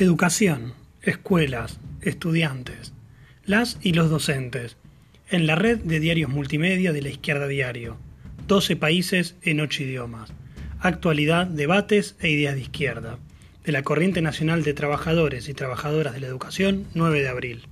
Educación, escuelas, estudiantes, las y los docentes, en la red de diarios multimedia de la Izquierda Diario, 12 países en 8 idiomas, actualidad, debates e ideas de izquierda, de la Corriente Nacional de Trabajadores y Trabajadoras de la Educación, 9 de abril.